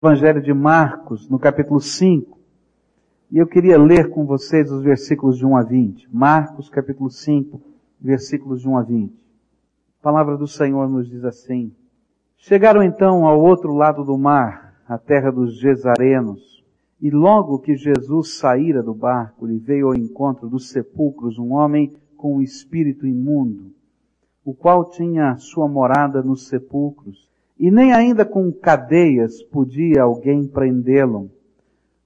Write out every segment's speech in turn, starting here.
Evangelho de Marcos, no capítulo 5. E eu queria ler com vocês os versículos de 1 a 20. Marcos, capítulo 5, versículos de 1 a 20. A palavra do Senhor nos diz assim: Chegaram então ao outro lado do mar, a terra dos Gesarenos, e logo que Jesus saíra do barco, lhe veio ao encontro dos sepulcros um homem com um espírito imundo, o qual tinha sua morada nos sepulcros, e nem ainda com cadeias podia alguém prendê-lo,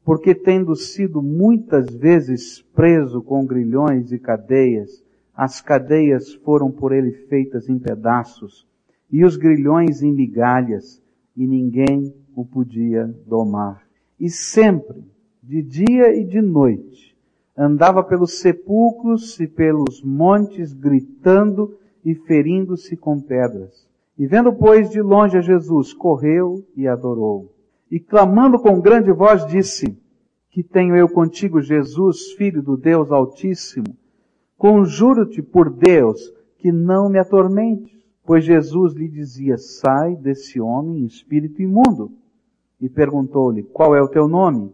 porque tendo sido muitas vezes preso com grilhões e cadeias, as cadeias foram por ele feitas em pedaços, e os grilhões em migalhas, e ninguém o podia domar. E sempre, de dia e de noite, andava pelos sepulcros e pelos montes, gritando e ferindo-se com pedras. E vendo, pois, de longe a Jesus, correu e adorou. E clamando com grande voz, disse, que tenho eu contigo, Jesus, filho do Deus Altíssimo, conjuro-te por Deus que não me atormente. Pois Jesus lhe dizia, sai desse homem, espírito imundo. E perguntou-lhe, qual é o teu nome?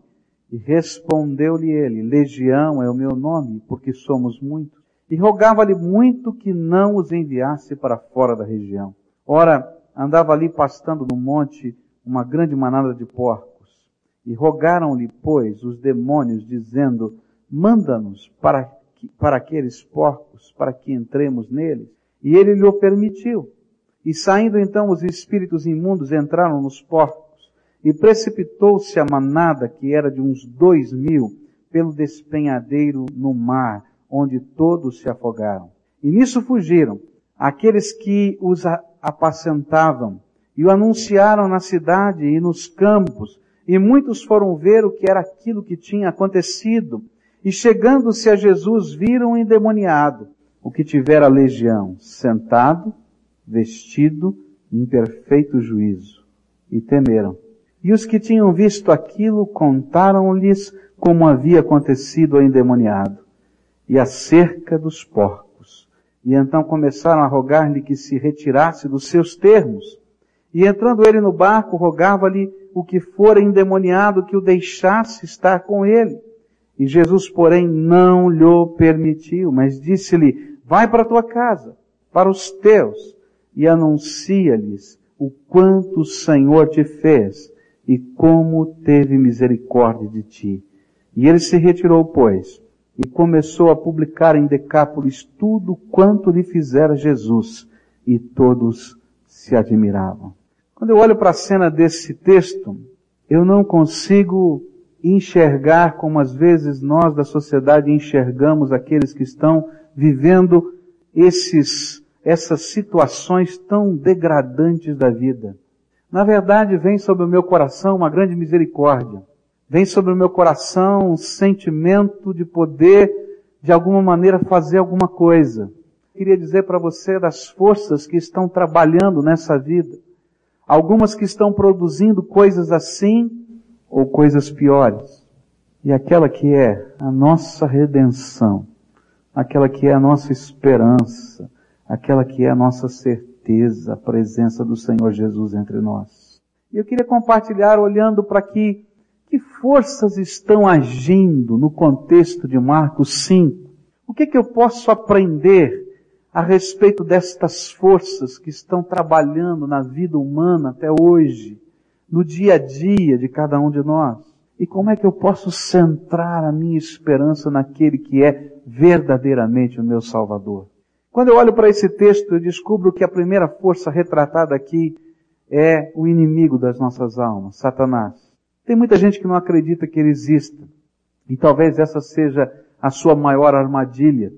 E respondeu-lhe ele, Legião é o meu nome, porque somos muitos. E rogava-lhe muito que não os enviasse para fora da região. Ora, andava ali pastando no monte uma grande manada de porcos. E rogaram-lhe, pois, os demônios, dizendo, manda-nos para, para aqueles porcos, para que entremos neles. E ele lhe permitiu. E saindo então os espíritos imundos entraram nos porcos, e precipitou-se a manada, que era de uns dois mil, pelo despenhadeiro no mar, onde todos se afogaram. E nisso fugiram aqueles que os apacentavam, e o anunciaram na cidade e nos campos, e muitos foram ver o que era aquilo que tinha acontecido, e chegando-se a Jesus viram o endemoniado, o que tivera legião, sentado, vestido, em perfeito juízo, e temeram. E os que tinham visto aquilo contaram-lhes como havia acontecido ao endemoniado, e acerca dos porcos. E então começaram a rogar-lhe que se retirasse dos seus termos. E entrando ele no barco, rogava-lhe o que fora endemoniado que o deixasse estar com ele. E Jesus, porém, não lhe permitiu, mas disse-lhe, vai para a tua casa, para os teus, e anuncia-lhes o quanto o Senhor te fez e como teve misericórdia de ti. E ele se retirou, pois, e começou a publicar em Decápolis tudo quanto lhe fizera Jesus, e todos se admiravam. Quando eu olho para a cena desse texto, eu não consigo enxergar como às vezes nós da sociedade enxergamos aqueles que estão vivendo esses, essas situações tão degradantes da vida. Na verdade, vem sobre o meu coração uma grande misericórdia. Vem sobre o meu coração um sentimento de poder, de alguma maneira, fazer alguma coisa. Queria dizer para você das forças que estão trabalhando nessa vida. Algumas que estão produzindo coisas assim, ou coisas piores. E aquela que é a nossa redenção, aquela que é a nossa esperança, aquela que é a nossa certeza, a presença do Senhor Jesus entre nós. E eu queria compartilhar olhando para que, que forças estão agindo no contexto de Marcos 5. O que, que eu posso aprender a respeito destas forças que estão trabalhando na vida humana até hoje? no dia a dia de cada um de nós? E como é que eu posso centrar a minha esperança naquele que é verdadeiramente o meu Salvador? Quando eu olho para esse texto, eu descubro que a primeira força retratada aqui é o inimigo das nossas almas, Satanás. Tem muita gente que não acredita que ele exista. E talvez essa seja a sua maior armadilha.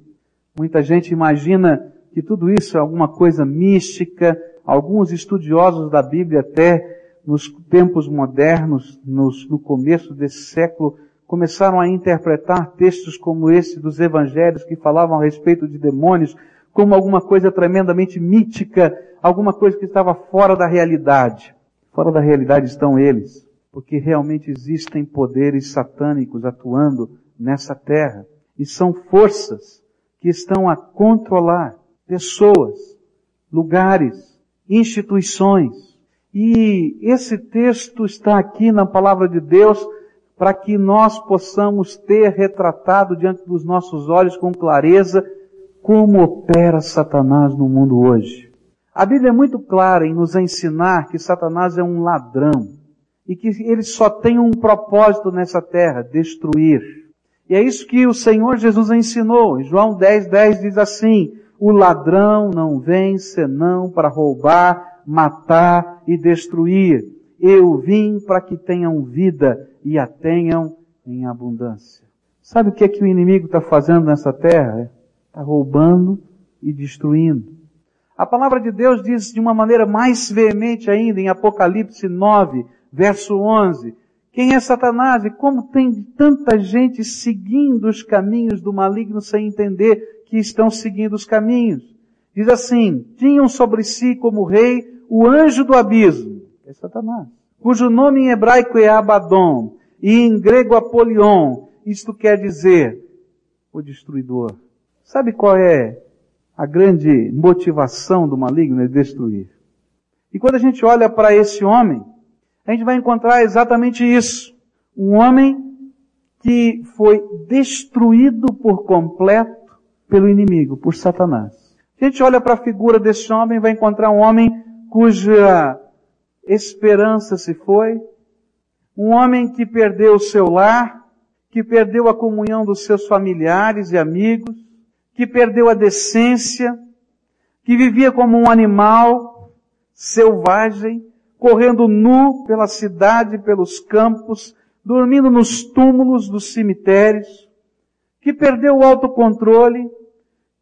Muita gente imagina que tudo isso é alguma coisa mística. Alguns estudiosos da Bíblia até nos tempos modernos, nos, no começo desse século, começaram a interpretar textos como esse dos evangelhos que falavam a respeito de demônios como alguma coisa tremendamente mítica, alguma coisa que estava fora da realidade. Fora da realidade estão eles, porque realmente existem poderes satânicos atuando nessa terra. E são forças que estão a controlar pessoas, lugares, instituições, E esse texto está aqui na palavra de Deus para que nós possamos ter retratado diante dos nossos olhos com clareza como opera Satanás no mundo hoje. A Bíblia é muito clara em nos ensinar que Satanás é um ladrão e que ele só tem um propósito nessa terra, destruir. E é isso que o Senhor Jesus ensinou. Em João 10, 10 diz assim, o ladrão não vem senão para roubar, matar e destruir. Eu vim para que tenham vida e a tenham em abundância. Sabe o que é que o inimigo está fazendo nessa terra? Está roubando e destruindo. A palavra de Deus diz de uma maneira mais veemente ainda em Apocalipse 9, verso 11, quem é Satanás e como tem tanta gente seguindo os caminhos do maligno sem entender que estão seguindo os caminhos. Diz assim, tinham sobre si como rei o anjo do abismo, é Satanás, cujo nome em hebraico é Abaddon e em grego Apolion, isto quer dizer o destruidor. Sabe qual é a grande motivação do maligno? É destruir. E quando a gente olha para esse homem, a gente vai encontrar exatamente isso. Um homem que foi destruído por completo pelo inimigo, por Satanás. A gente olha para a figura desse homem vai encontrar um homem cuja esperança se foi, um homem que perdeu o seu lar, que perdeu a comunhão dos seus familiares e amigos, que perdeu a decência, que vivia como um animal selvagem, correndo nu pela cidade, pelos campos, dormindo nos túmulos dos cemitérios, que perdeu o autocontrole,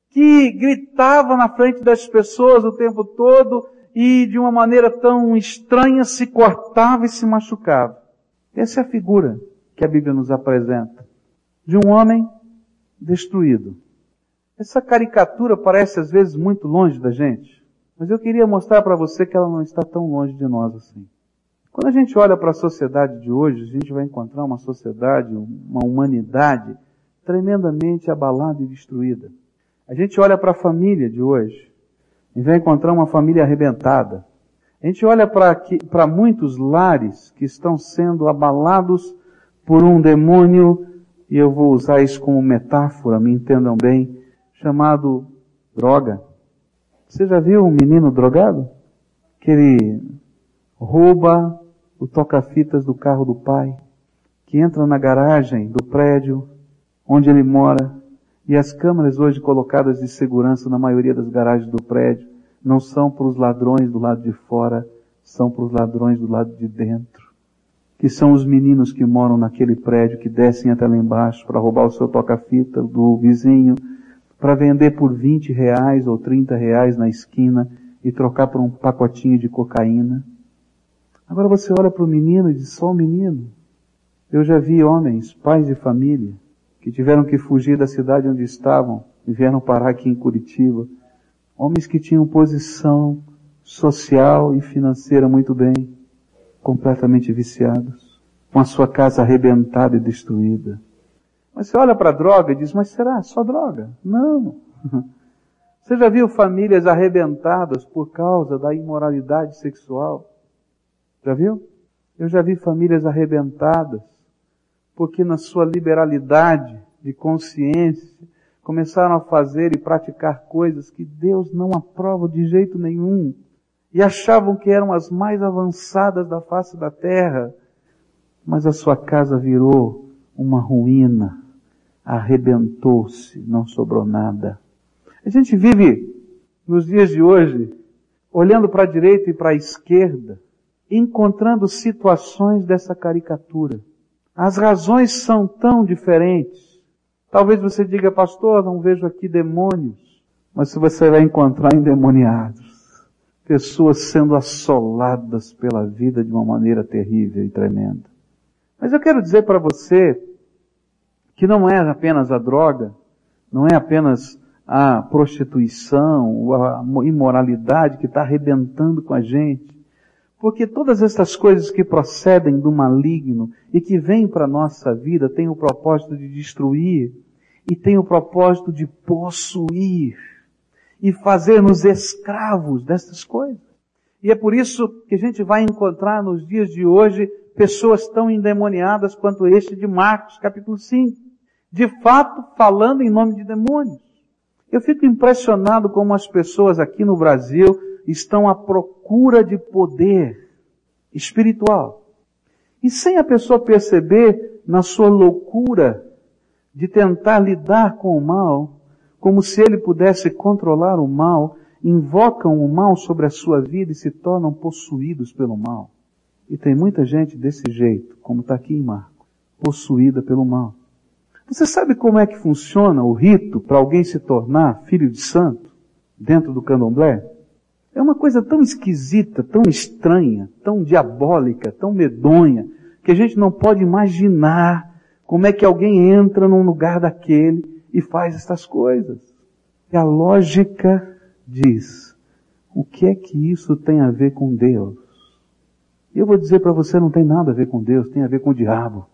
que gritava na frente das pessoas o tempo todo e de uma maneira tão estranha se cortava e se machucava. Essa é a figura que a Bíblia nos apresenta de um homem destruído. Essa caricatura parece às vezes muito longe da gente. Mas eu queria mostrar para você que ela não está tão longe de nós assim. Quando a gente olha para a sociedade de hoje, a gente vai encontrar uma sociedade, uma humanidade tremendamente abalada e destruída. A gente olha para a família de hoje e vai encontrar uma família arrebentada. A gente olha para muitos lares que estão sendo abalados por um demônio, e eu vou usar isso como metáfora, me entendam bem, chamado droga. Você já viu um menino drogado? Que ele rouba o toca-fitas do carro do pai, que entra na garagem do prédio onde ele mora, e as câmeras hoje colocadas de segurança na maioria das garagens do prédio não são para os ladrões do lado de fora, são para os ladrões do lado de dentro. Que são os meninos que moram naquele prédio, que descem até lá embaixo para roubar o seu toca-fita do vizinho, para vender por 20 reais ou 30 reais na esquina e trocar por um pacotinho de cocaína. Agora você olha para o menino e diz, só o menino. Eu já vi homens, pais de família, que tiveram que fugir da cidade onde estavam e vieram parar aqui em Curitiba. Homens que tinham posição social e financeira muito bem, completamente viciados, com a sua casa arrebentada e destruída. Mas você olha para a droga e diz, mas será só droga? Não. Você já viu famílias arrebentadas por causa da imoralidade sexual? Já viu? Eu já vi famílias arrebentadas porque na sua liberalidade de consciência começaram a fazer e praticar coisas que Deus não aprova de jeito nenhum e achavam que eram as mais avançadas da face da terra, mas a sua casa virou uma ruína arrebentou-se, não sobrou nada. A gente vive nos dias de hoje olhando para a direita e para a esquerda, encontrando situações dessa caricatura. As razões são tão diferentes. Talvez você diga, pastor, não vejo aqui demônios, mas você vai encontrar endemoniados. Pessoas sendo assoladas pela vida de uma maneira terrível e tremenda. Mas eu quero dizer para você que não é apenas a droga, não é apenas a prostituição, a imoralidade que está arrebentando com a gente. Porque todas essas coisas que procedem do maligno e que vêm para a nossa vida têm o propósito de destruir e têm o propósito de possuir e fazer-nos escravos dessas coisas. E é por isso que a gente vai encontrar nos dias de hoje pessoas tão endemoniadas quanto este de Marcos, capítulo 5. De fato, falando em nome de demônios. Eu fico impressionado como as pessoas aqui no Brasil estão à procura de poder espiritual. E sem a pessoa perceber, na sua loucura de tentar lidar com o mal, como se ele pudesse controlar o mal, invocam o mal sobre a sua vida e se tornam possuídos pelo mal. E tem muita gente desse jeito, como está aqui em Marco, possuída pelo mal. Você sabe como é que funciona o rito para alguém se tornar filho de santo dentro do candomblé? É uma coisa tão esquisita, tão estranha, tão diabólica, tão medonha, que a gente não pode imaginar como é que alguém entra num lugar daquele e faz essas coisas. E a lógica diz, o que é que isso tem a ver com Deus? Eu vou dizer para você, não tem nada a ver com Deus, tem a ver com o diabo.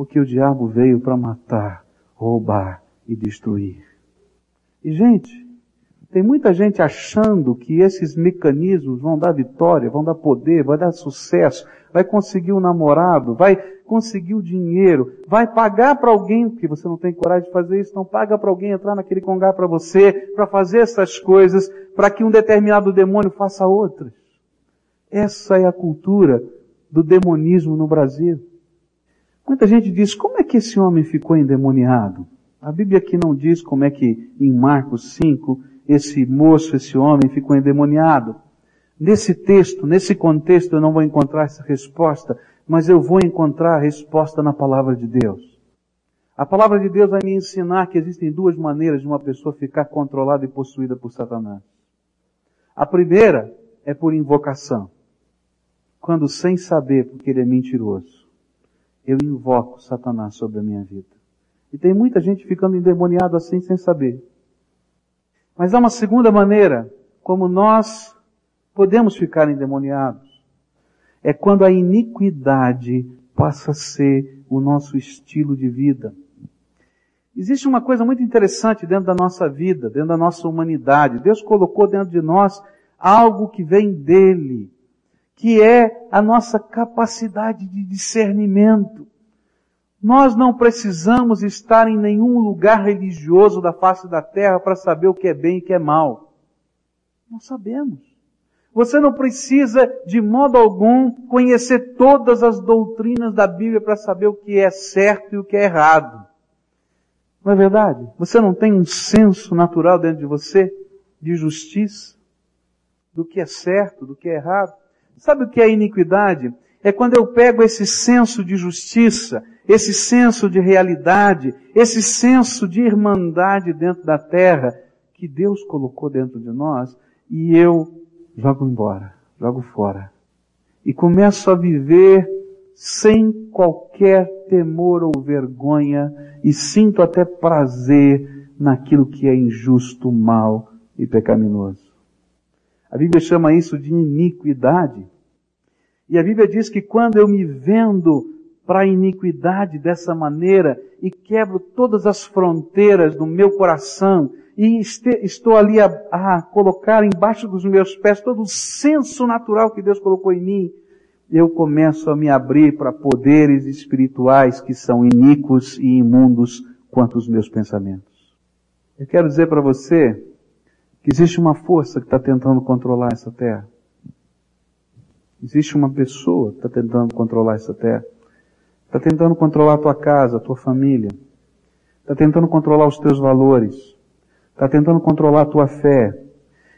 Porque o diabo veio para matar, roubar e destruir. E gente, tem muita gente achando que esses mecanismos vão dar vitória, vão dar poder, vai dar sucesso, vai conseguir um namorado, vai conseguir o dinheiro, vai pagar para alguém, porque você não tem coragem de fazer isso, não paga para alguém entrar naquele congá para você, para fazer essas coisas, para que um determinado demônio faça outras. Essa é a cultura do demonismo no Brasil. Muita gente diz, como é que esse homem ficou endemoniado? A Bíblia aqui não diz como é que em Marcos 5 esse moço, esse homem ficou endemoniado. Nesse texto, nesse contexto, eu não vou encontrar essa resposta, mas eu vou encontrar a resposta na palavra de Deus. A palavra de Deus vai me ensinar que existem duas maneiras de uma pessoa ficar controlada e possuída por Satanás. A primeira é por invocação. Quando sem saber, porque ele é mentiroso, eu invoco Satanás sobre a minha vida. E tem muita gente ficando endemoniado assim sem saber. Mas há uma segunda maneira como nós podemos ficar endemoniados. É quando a iniquidade passa a ser o nosso estilo de vida. Existe uma coisa muito interessante dentro da nossa vida, dentro da nossa humanidade. Deus colocou dentro de nós algo que vem dele, que é a nossa capacidade de discernimento. Nós não precisamos estar em nenhum lugar religioso da face da terra para saber o que é bem e o que é mal. Nós sabemos. Você não precisa, de modo algum, conhecer todas as doutrinas da Bíblia para saber o que é certo e o que é errado. Não é verdade? Você não tem um senso natural dentro de você de justiça, do que é certo, do que é errado. Sabe o que é iniquidade? É quando eu pego esse senso de justiça, esse senso de realidade, esse senso de irmandade dentro da terra que Deus colocou dentro de nós e eu jogo embora, jogo fora. E começo a viver sem qualquer temor ou vergonha e sinto até prazer naquilo que é injusto, mal e pecaminoso. A Bíblia chama isso de iniquidade. E a Bíblia diz que quando eu me vendo para a iniquidade dessa maneira e quebro todas as fronteiras do meu coração e estou ali a, a colocar embaixo dos meus pés todo o senso natural que Deus colocou em mim, eu começo a me abrir para poderes espirituais que são iníquos e imundos quanto os meus pensamentos. Eu quero dizer para você que existe uma força que está tentando controlar essa terra. Existe uma pessoa que está tentando controlar essa terra. Está tentando controlar a tua casa, a tua família. Está tentando controlar os teus valores. Está tentando controlar a tua fé.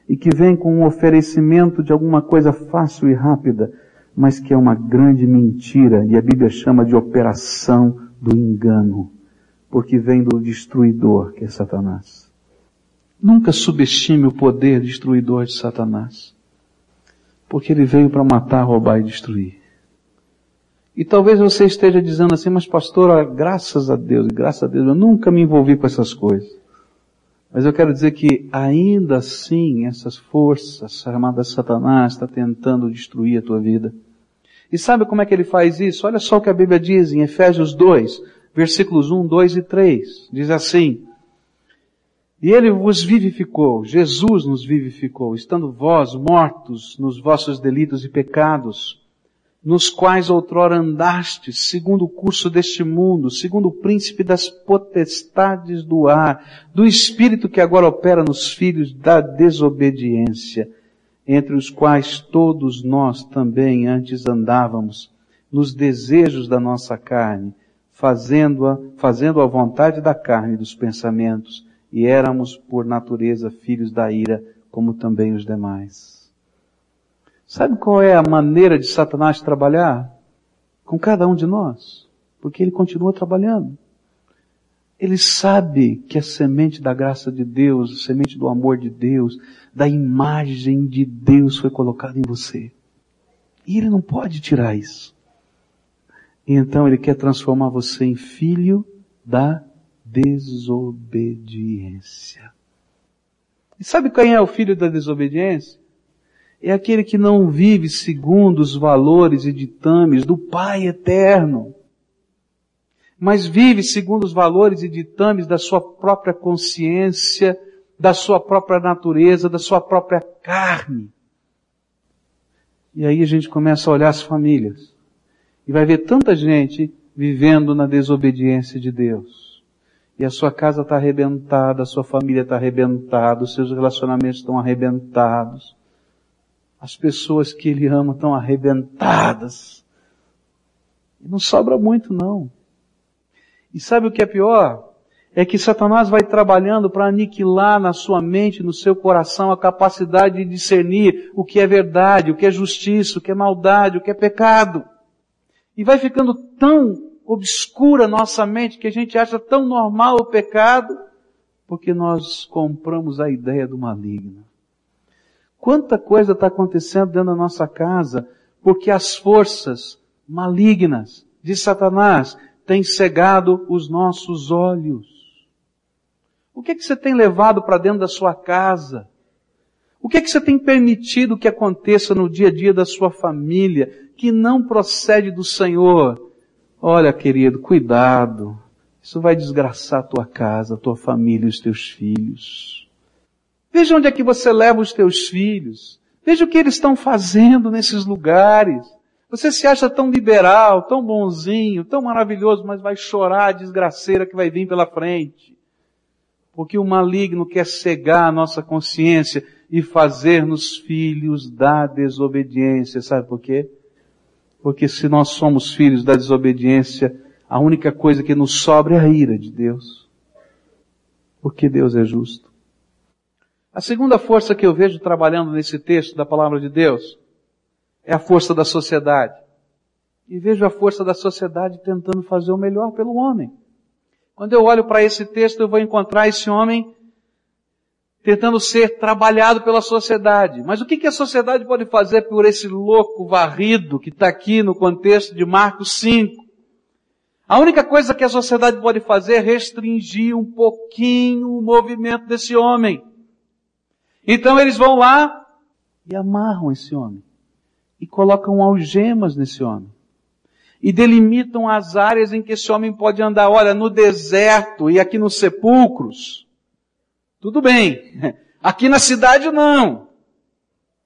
E que vem com um oferecimento de alguma coisa fácil e rápida, mas que é uma grande mentira. E a Bíblia chama de operação do engano. Porque vem do destruidor, que é Satanás. Nunca subestime o poder destruidor de Satanás porque ele veio para matar, roubar e destruir. E talvez você esteja dizendo assim, mas pastor, graças a Deus, graças a Deus, eu nunca me envolvi com essas coisas. Mas eu quero dizer que ainda assim essas forças chamadas Satanás está tentando destruir a tua vida. E sabe como é que ele faz isso? Olha só o que a Bíblia diz em Efésios 2, versículos 1, 2 e 3. Diz assim, E ele vos vivificou, Jesus nos vivificou, estando vós mortos nos vossos delitos e pecados, nos quais outrora andastes, segundo o curso deste mundo, segundo o príncipe das potestades do ar, do espírito que agora opera nos filhos da desobediência, entre os quais todos nós também antes andávamos, nos desejos da nossa carne, fazendo-a, fazendo a vontade da carne e dos pensamentos, e éramos por natureza filhos da ira, como também os demais. Sabe qual é a maneira de Satanás trabalhar? Com cada um de nós. Porque ele continua trabalhando. Ele sabe que a semente da graça de Deus, a semente do amor de Deus, da imagem de Deus foi colocada em você. E ele não pode tirar isso. E então ele quer transformar você em filho da desobediência. E sabe quem é o filho da desobediência? É aquele que não vive segundo os valores e ditames do Pai eterno, mas vive segundo os valores e ditames da sua própria consciência, da sua própria natureza, da sua própria carne. E aí a gente começa a olhar as famílias e vai ver tanta gente vivendo na desobediência de Deus. E a sua casa está arrebentada, a sua família está arrebentada, os seus relacionamentos estão arrebentados. As pessoas que ele ama estão arrebentadas. Não sobra muito não. E sabe o que é pior? É que Satanás vai trabalhando para aniquilar na sua mente, no seu coração, a capacidade de discernir o que é verdade, o que é justiça, o que é maldade, o que é pecado. E vai ficando tão obscura nossa mente que a gente acha tão normal o pecado, porque nós compramos a ideia do maligno. Quanta coisa está acontecendo dentro da nossa casa, porque as forças malignas de Satanás têm cegado os nossos olhos. O que, é que você tem levado para dentro da sua casa? O que é que você tem permitido que aconteça no dia a dia da sua família, que não procede do Senhor? Olha, querido, cuidado. Isso vai desgraçar a tua casa, a tua família e os teus filhos. Veja onde é que você leva os teus filhos. Veja o que eles estão fazendo nesses lugares. Você se acha tão liberal, tão bonzinho, tão maravilhoso, mas vai chorar a desgraceira que vai vir pela frente. Porque o maligno quer cegar a nossa consciência e fazer-nos filhos da desobediência. Sabe por quê? Porque se nós somos filhos da desobediência, a única coisa que nos sobra é a ira de Deus. Porque Deus é justo. A segunda força que eu vejo trabalhando nesse texto da palavra de Deus é a força da sociedade. E vejo a força da sociedade tentando fazer o melhor pelo homem. Quando eu olho para esse texto, eu vou encontrar esse homem tentando ser trabalhado pela sociedade. Mas o que, a sociedade pode fazer por esse louco varrido que está aqui no contexto de Marcos 5? A única coisa que a sociedade pode fazer é restringir um pouquinho o movimento desse homem. Então eles vão lá e amarram esse homem. E colocam algemas nesse homem. E delimitam as áreas em que esse homem pode andar. Olha, no deserto e aqui nos sepulcros. Tudo bem. Aqui na cidade não.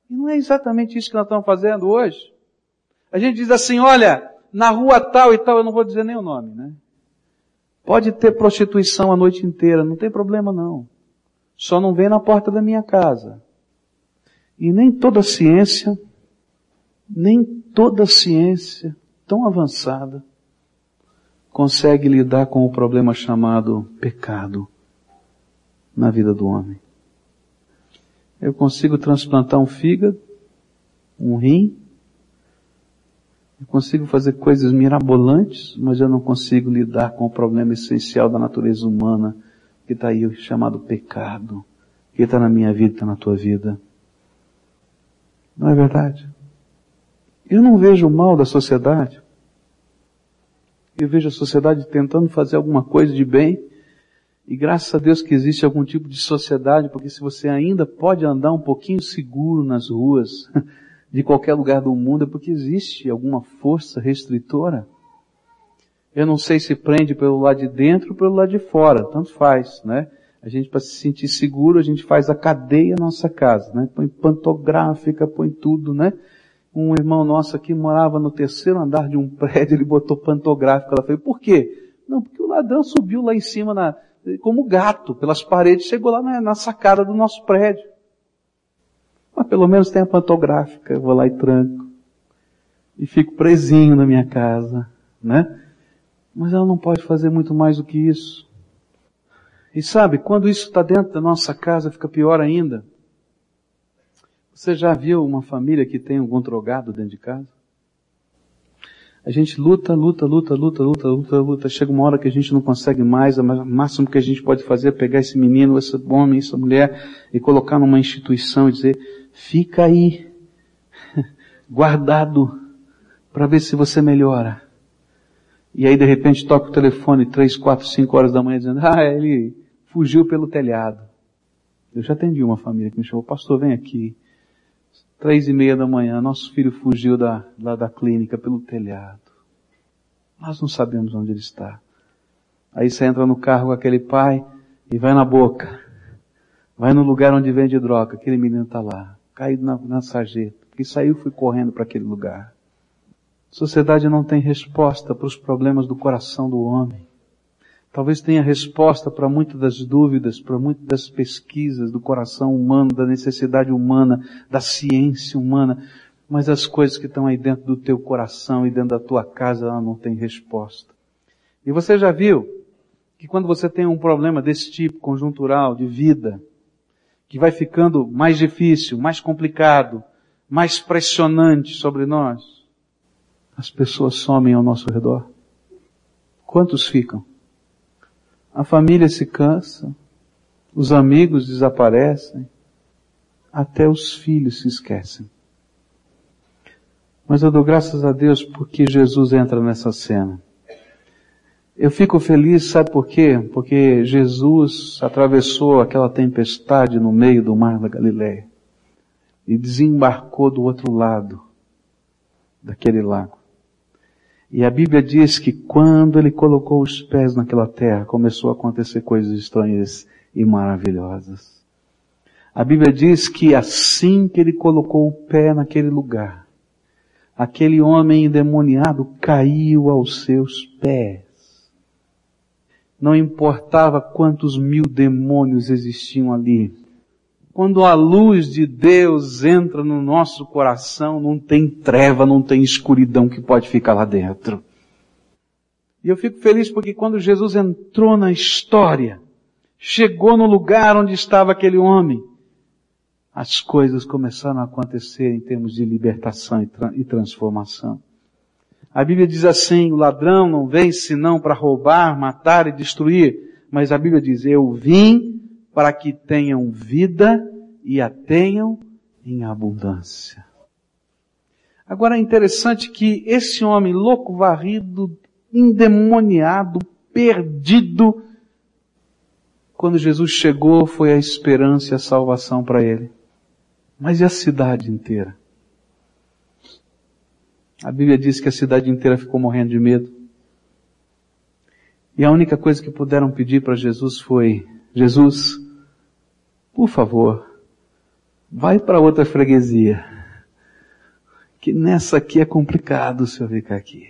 E não é exatamente isso que nós estamos fazendo hoje. A gente diz assim, olha, na rua tal e tal, eu não vou dizer nem o nome, né? Pode ter prostituição a noite inteira, não tem problema não. Só não vem na porta da minha casa. E nem toda ciência, nem toda ciência tão avançada consegue lidar com o problema chamado pecado na vida do homem. Eu consigo transplantar um fígado, um rim, eu consigo fazer coisas mirabolantes, mas eu não consigo lidar com o problema essencial da natureza humana, que está aí chamado pecado, que está na minha vida, está na tua vida. Não é verdade? Eu não vejo o mal da sociedade. Eu vejo a sociedade tentando fazer alguma coisa de bem, e graças a Deus que existe algum tipo de sociedade, porque se você ainda pode andar um pouquinho seguro nas ruas de qualquer lugar do mundo, é porque existe alguma força restritora. Eu não sei se prende pelo lado de dentro ou pelo lado de fora, tanto faz, né? A gente, para se sentir seguro, a gente faz a cadeia nossa casa, né? Põe pantográfica, põe tudo, né? Um irmão nosso aqui morava no terceiro andar de um prédio, ele botou pantográfica. Ela falou, por quê? Não, porque o ladrão subiu lá em cima na, como gato, pelas paredes, chegou lá na, na sacada do nosso prédio. Mas pelo menos tem a pantográfica, eu vou lá e tranco. E fico presinho na minha casa, né? Mas ela não pode fazer muito mais do que isso. E sabe, quando isso está dentro da nossa casa, fica pior ainda. Você já viu uma família que tem algum drogado dentro de casa? A gente luta, luta, luta, luta, luta, luta, luta. Chega uma hora que a gente não consegue mais. O máximo que a gente pode fazer é pegar esse menino, esse homem, essa mulher e colocar numa instituição e dizer: fica aí, guardado, para ver se você melhora. E aí de repente toca o telefone três, quatro, cinco horas da manhã dizendo: ah, ele fugiu pelo telhado. Eu já atendi uma família que me chamou: pastor, vem aqui. Três e meia da manhã, nosso filho fugiu da, lá da clínica pelo telhado. Nós não sabemos onde ele está. Aí você entra no carro com aquele pai e vai na boca. Vai no lugar onde vende droga. Aquele menino está lá, caído na, na sarjeta. E saiu foi correndo para aquele lugar. Sociedade não tem resposta para os problemas do coração do homem. Talvez tenha resposta para muitas das dúvidas, para muitas das pesquisas do coração humano, da necessidade humana, da ciência humana, mas as coisas que estão aí dentro do teu coração e dentro da tua casa, ela não tem resposta. E você já viu que quando você tem um problema desse tipo, conjuntural, de vida, que vai ficando mais difícil, mais complicado, mais pressionante sobre nós, as pessoas somem ao nosso redor. Quantos ficam? A família se cansa, os amigos desaparecem, até os filhos se esquecem. Mas eu dou graças a Deus porque Jesus entra nessa cena. Eu fico feliz, sabe por quê? Porque Jesus atravessou aquela tempestade no meio do mar da Galileia e desembarcou do outro lado daquele lago. E a Bíblia diz que quando ele colocou os pés naquela terra, começou a acontecer coisas estranhas e maravilhosas. A Bíblia diz que assim que ele colocou o pé naquele lugar, aquele homem endemoniado caiu aos seus pés. Não importava quantos mil demônios existiam ali, quando a luz de Deus entra no nosso coração, não tem treva, não tem escuridão que pode ficar lá dentro. E eu fico feliz porque quando Jesus entrou na história, chegou no lugar onde estava aquele homem, as coisas começaram a acontecer em termos de libertação e, tra e transformação. A Bíblia diz assim, o ladrão não vem senão para roubar, matar e destruir, mas a Bíblia diz, eu vim para que tenham vida e a tenham em abundância. Agora é interessante que esse homem louco, varrido, endemoniado, perdido, quando Jesus chegou foi a esperança e a salvação para ele. Mas e a cidade inteira? A Bíblia diz que a cidade inteira ficou morrendo de medo. E a única coisa que puderam pedir para Jesus foi, Jesus, por favor, vai para outra freguesia. Que nessa aqui é complicado o senhor ficar aqui.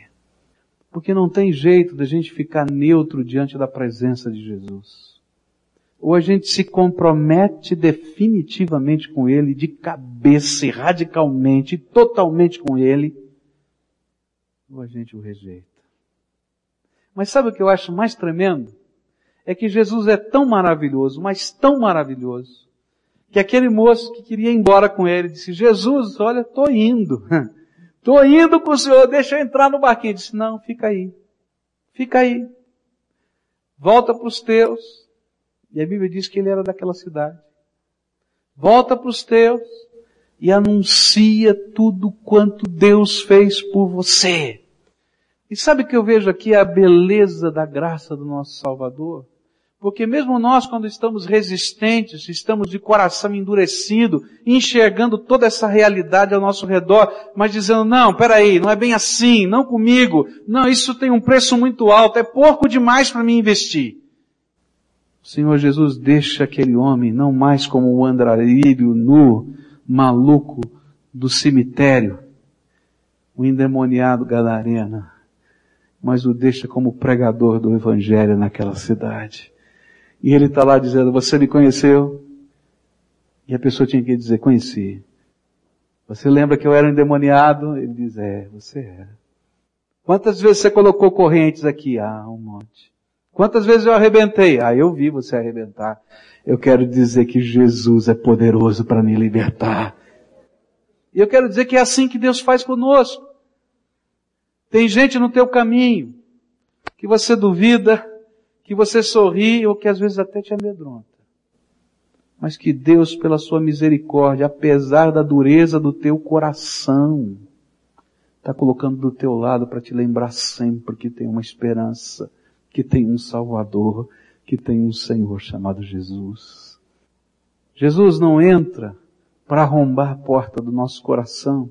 Porque não tem jeito da gente ficar neutro diante da presença de Jesus. Ou a gente se compromete definitivamente com Ele, de cabeça, radicalmente, totalmente com Ele, ou a gente o rejeita. Mas sabe o que eu acho mais tremendo? É que Jesus é tão maravilhoso, mas tão maravilhoso, que aquele moço que queria ir embora com ele disse, Jesus, olha, tô indo. Tô indo com o senhor, deixa eu entrar no barquinho. Ele disse, não, fica aí. Fica aí. Volta para os teus. E a Bíblia diz que ele era daquela cidade. Volta para os teus e anuncia tudo quanto Deus fez por você. E sabe que eu vejo aqui a beleza da graça do nosso Salvador? Porque mesmo nós, quando estamos resistentes, estamos de coração endurecido, enxergando toda essa realidade ao nosso redor, mas dizendo, não, peraí, não é bem assim, não comigo, não, isso tem um preço muito alto, é pouco demais para mim investir. Senhor Jesus deixa aquele homem não mais como o andarilho nu, maluco do cemitério, o endemoniado gadarena, mas o deixa como pregador do evangelho naquela cidade. E ele está lá dizendo, você me conheceu? E a pessoa tinha que dizer, conheci. Você lembra que eu era um endemoniado? Ele diz, é, você era. Quantas vezes você colocou correntes aqui? Ah, um monte. Quantas vezes eu arrebentei? Ah, eu vi você arrebentar. Eu quero dizer que Jesus é poderoso para me libertar. E eu quero dizer que é assim que Deus faz conosco. Tem gente no teu caminho que você duvida, que você sorri ou que às vezes até te amedronta. Mas que Deus, pela sua misericórdia, apesar da dureza do teu coração, está colocando do teu lado para te lembrar sempre que tem uma esperança que tem um Salvador, que tem um Senhor chamado Jesus. Jesus não entra para arrombar a porta do nosso coração.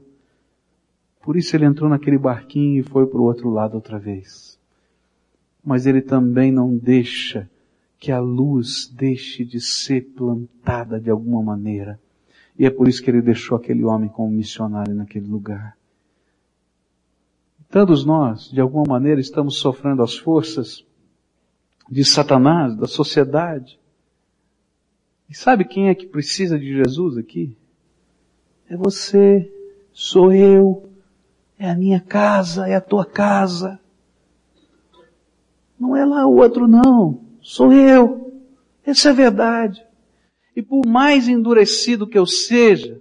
Por isso ele entrou naquele barquinho e foi para o outro lado outra vez. Mas ele também não deixa que a luz deixe de ser plantada de alguma maneira. E é por isso que ele deixou aquele homem como missionário naquele lugar. Todos nós, de alguma maneira, estamos sofrendo as forças de Satanás, da sociedade. E sabe quem é que precisa de Jesus aqui? É você, sou eu, é a minha casa, é a tua casa. Não é lá o outro não, sou eu. Essa é a verdade. E por mais endurecido que eu seja,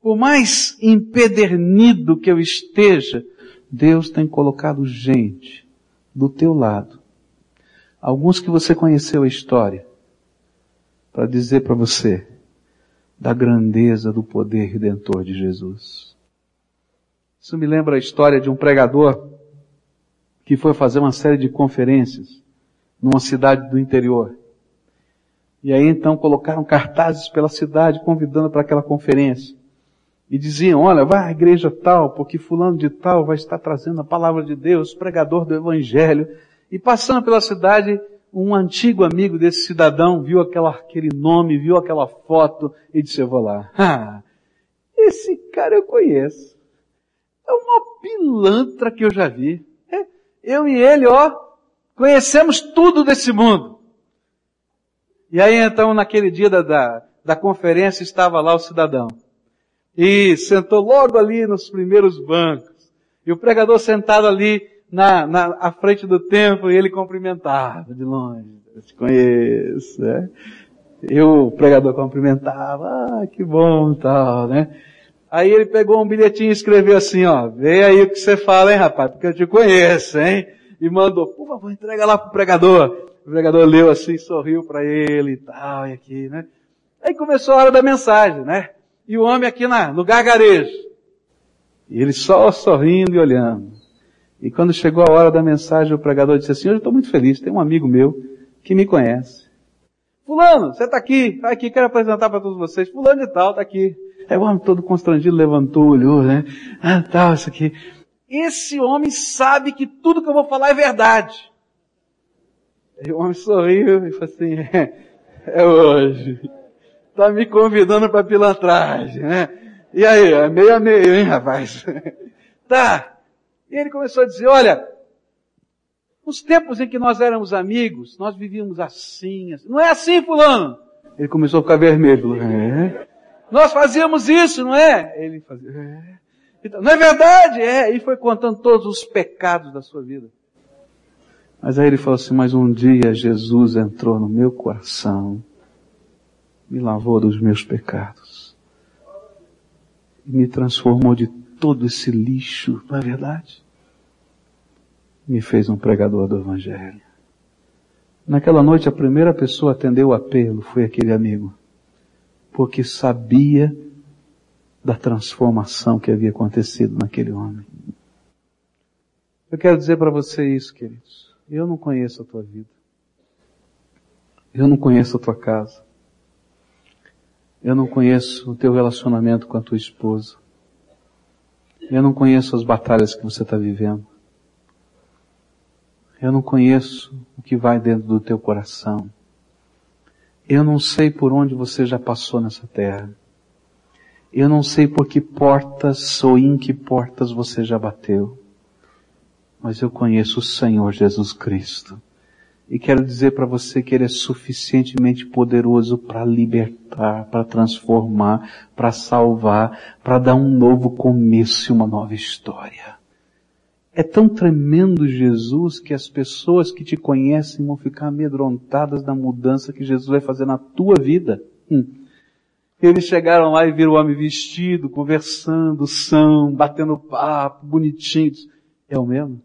por mais empedernido que eu esteja, Deus tem colocado gente do teu lado alguns que você conheceu a história, para dizer para você da grandeza do poder redentor de Jesus. Isso me lembra a história de um pregador que foi fazer uma série de conferências numa cidade do interior. E aí então colocaram cartazes pela cidade convidando para aquela conferência. E diziam, olha, vai à igreja tal, porque fulano de tal vai estar trazendo a palavra de Deus, pregador do evangelho, e passando pela cidade, um antigo amigo desse cidadão viu aquela, aquele nome, viu aquela foto e disse, eu vou lá. Ah, esse cara eu conheço. É uma pilantra que eu já vi. Eu e ele, ó, conhecemos tudo desse mundo. E aí então, naquele dia da, da, da conferência, estava lá o cidadão. E sentou logo ali nos primeiros bancos. E o pregador sentado ali, na, na à frente do templo e ele cumprimentava de longe. Eu te conheço, né? Eu, o pregador cumprimentava, ah, que bom tal, né? Aí ele pegou um bilhetinho e escreveu assim, ó, vê aí o que você fala, hein, rapaz, porque eu te conheço, hein? E mandou, por favor, entrega lá pro pregador. O pregador leu assim, sorriu para ele e tal, e aqui, né? Aí começou a hora da mensagem, né? E o homem aqui na, no gargarejo. E ele só sorrindo e olhando. E quando chegou a hora da mensagem, o pregador disse assim, hoje eu estou muito feliz, tem um amigo meu que me conhece. Fulano, você está aqui, está aqui, quero apresentar para todos vocês. Fulano de tal, está aqui. Aí o homem todo constrangido levantou, olhou, né? Ah, tal, isso aqui. Esse homem sabe que tudo que eu vou falar é verdade. Aí o homem sorriu e falou assim, é, é hoje. Está me convidando para pilantragem, né? E aí, é meio a meio, hein, rapaz? tá. E ele começou a dizer, olha, nos tempos em que nós éramos amigos, nós vivíamos assim, assim. Não é assim, fulano? Ele começou a ficar vermelho. É. Nós fazíamos isso, não é? Ele fazia, é. Então, não é verdade? É. E foi contando todos os pecados da sua vida. Mas aí ele falou assim, mas um dia Jesus entrou no meu coração, me lavou dos meus pecados, e me transformou de todo esse lixo, não é verdade? Me fez um pregador do Evangelho. Naquela noite a primeira pessoa a atender o apelo foi aquele amigo, porque sabia da transformação que havia acontecido naquele homem. Eu quero dizer para você isso, queridos. Eu não conheço a tua vida. Eu não conheço a tua casa. Eu não conheço o teu relacionamento com a tua esposa. Eu não conheço as batalhas que você está vivendo. Eu não conheço o que vai dentro do teu coração. Eu não sei por onde você já passou nessa terra. Eu não sei por que portas ou em que portas você já bateu. Mas eu conheço o Senhor Jesus Cristo. E quero dizer para você que Ele é suficientemente poderoso para libertar, para transformar, para salvar, para dar um novo começo e uma nova história. É tão tremendo Jesus que as pessoas que te conhecem vão ficar amedrontadas da mudança que Jesus vai fazer na tua vida. Hum. Eles chegaram lá e viram o homem vestido, conversando, são, batendo papo, bonitinhos. É o mesmo?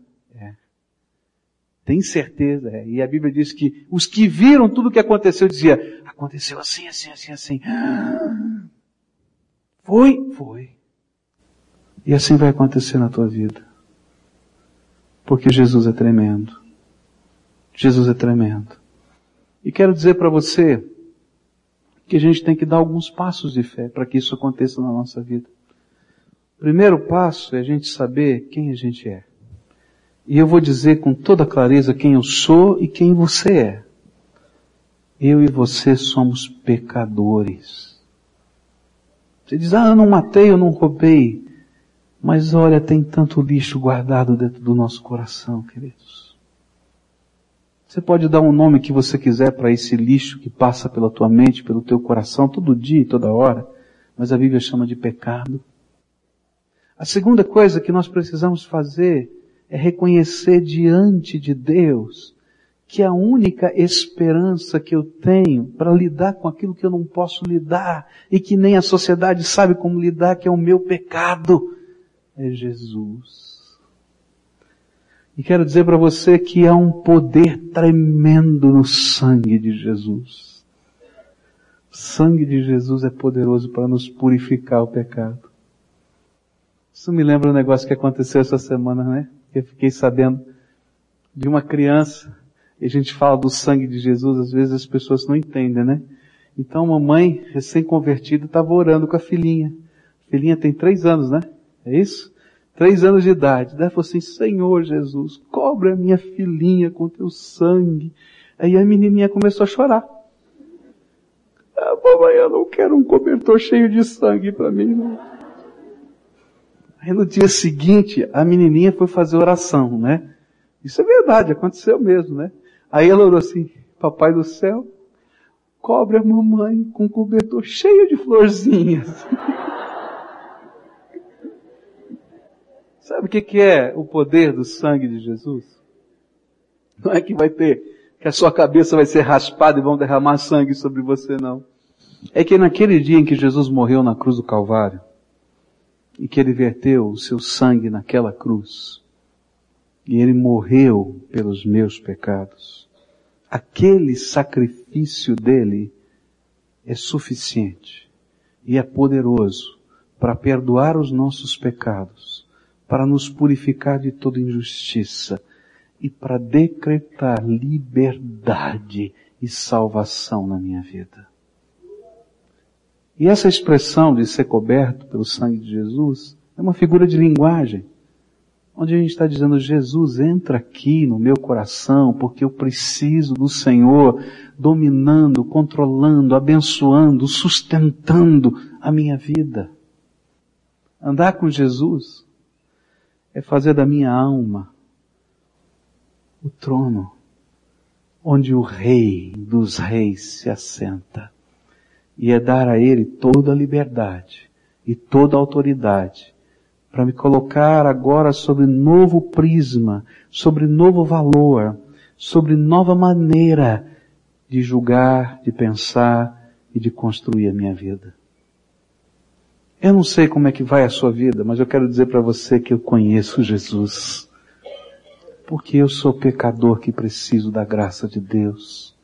Tem certeza. É. E a Bíblia diz que os que viram tudo o que aconteceu dizia, aconteceu assim, assim, assim, assim. Foi, foi. E assim vai acontecer na tua vida. Porque Jesus é tremendo. Jesus é tremendo. E quero dizer para você que a gente tem que dar alguns passos de fé para que isso aconteça na nossa vida. O primeiro passo é a gente saber quem a gente é. E eu vou dizer com toda clareza quem eu sou e quem você é. Eu e você somos pecadores. Você diz, ah, eu não matei, eu não roubei. Mas olha, tem tanto lixo guardado dentro do nosso coração, queridos. Você pode dar um nome que você quiser para esse lixo que passa pela tua mente, pelo teu coração, todo dia e toda hora, mas a Bíblia chama de pecado. A segunda coisa que nós precisamos fazer é reconhecer diante de Deus que a única esperança que eu tenho para lidar com aquilo que eu não posso lidar e que nem a sociedade sabe como lidar, que é o meu pecado, é Jesus. E quero dizer para você que há um poder tremendo no sangue de Jesus. O sangue de Jesus é poderoso para nos purificar o pecado. Isso me lembra um negócio que aconteceu essa semana, né? Eu fiquei sabendo de uma criança, e a gente fala do sangue de Jesus, às vezes as pessoas não entendem, né? Então, uma mãe recém-convertida estava orando com a filhinha. A filhinha tem três anos, né? É isso? Três anos de idade. Daí falou assim, Senhor Jesus, cobre a minha filhinha com teu sangue. Aí a menininha começou a chorar. Ah, mamãe, eu não quero um cobertor cheio de sangue para mim, não. Aí no dia seguinte, a menininha foi fazer oração, né? Isso é verdade, aconteceu mesmo, né? Aí ela orou assim, papai do céu, cobre a mamãe com um cobertor cheio de florzinhas. Sabe o que, é o poder do sangue de Jesus? Não é que vai ter, que a sua cabeça vai ser raspada e vão derramar sangue sobre você, não. É que naquele dia em que Jesus morreu na cruz do Calvário, e que ele verteu o seu sangue naquela cruz. E ele morreu pelos meus pecados. Aquele sacrifício dele é suficiente e é poderoso para perdoar os nossos pecados, para nos purificar de toda injustiça e para decretar liberdade e salvação na minha vida. E essa expressão de ser coberto pelo sangue de Jesus é uma figura de linguagem, onde a gente está dizendo, Jesus, entra aqui no meu coração, porque eu preciso do Senhor dominando, controlando, abençoando, sustentando a minha vida. Andar com Jesus é fazer da minha alma o trono onde o Rei dos Reis se assenta e é dar a Ele toda a liberdade e toda a autoridade para me colocar agora sobre novo prisma, sobre novo valor, sobre nova maneira de julgar, de pensar e de construir a minha vida. Eu não sei como é que vai a sua vida, mas eu quero dizer para você que eu conheço Jesus. Porque eu sou pecador que preciso da graça de Deus.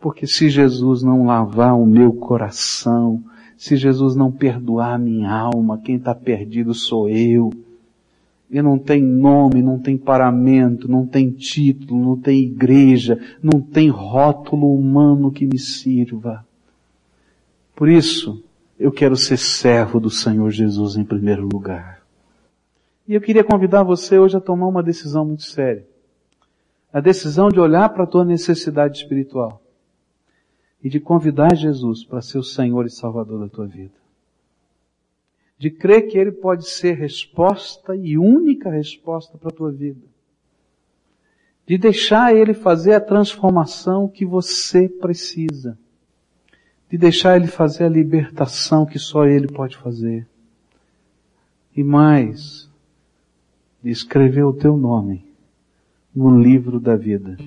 Porque se Jesus não lavar o meu coração, se Jesus não perdoar a minha alma, quem está perdido sou eu. E não tem nome, não tem paramento, não tem título, não tem igreja, não tem rótulo humano que me sirva. Por isso, eu quero ser servo do Senhor Jesus em primeiro lugar. E eu queria convidar você hoje a tomar uma decisão muito séria. A decisão de olhar para a tua necessidade espiritual e de convidar Jesus para ser o Senhor e Salvador da tua vida. De crer que Ele pode ser resposta e única resposta para a tua vida. De deixar Ele fazer a transformação que você precisa. De deixar Ele fazer a libertação que só Ele pode fazer. E mais, de escrever o teu nome no livro da vida.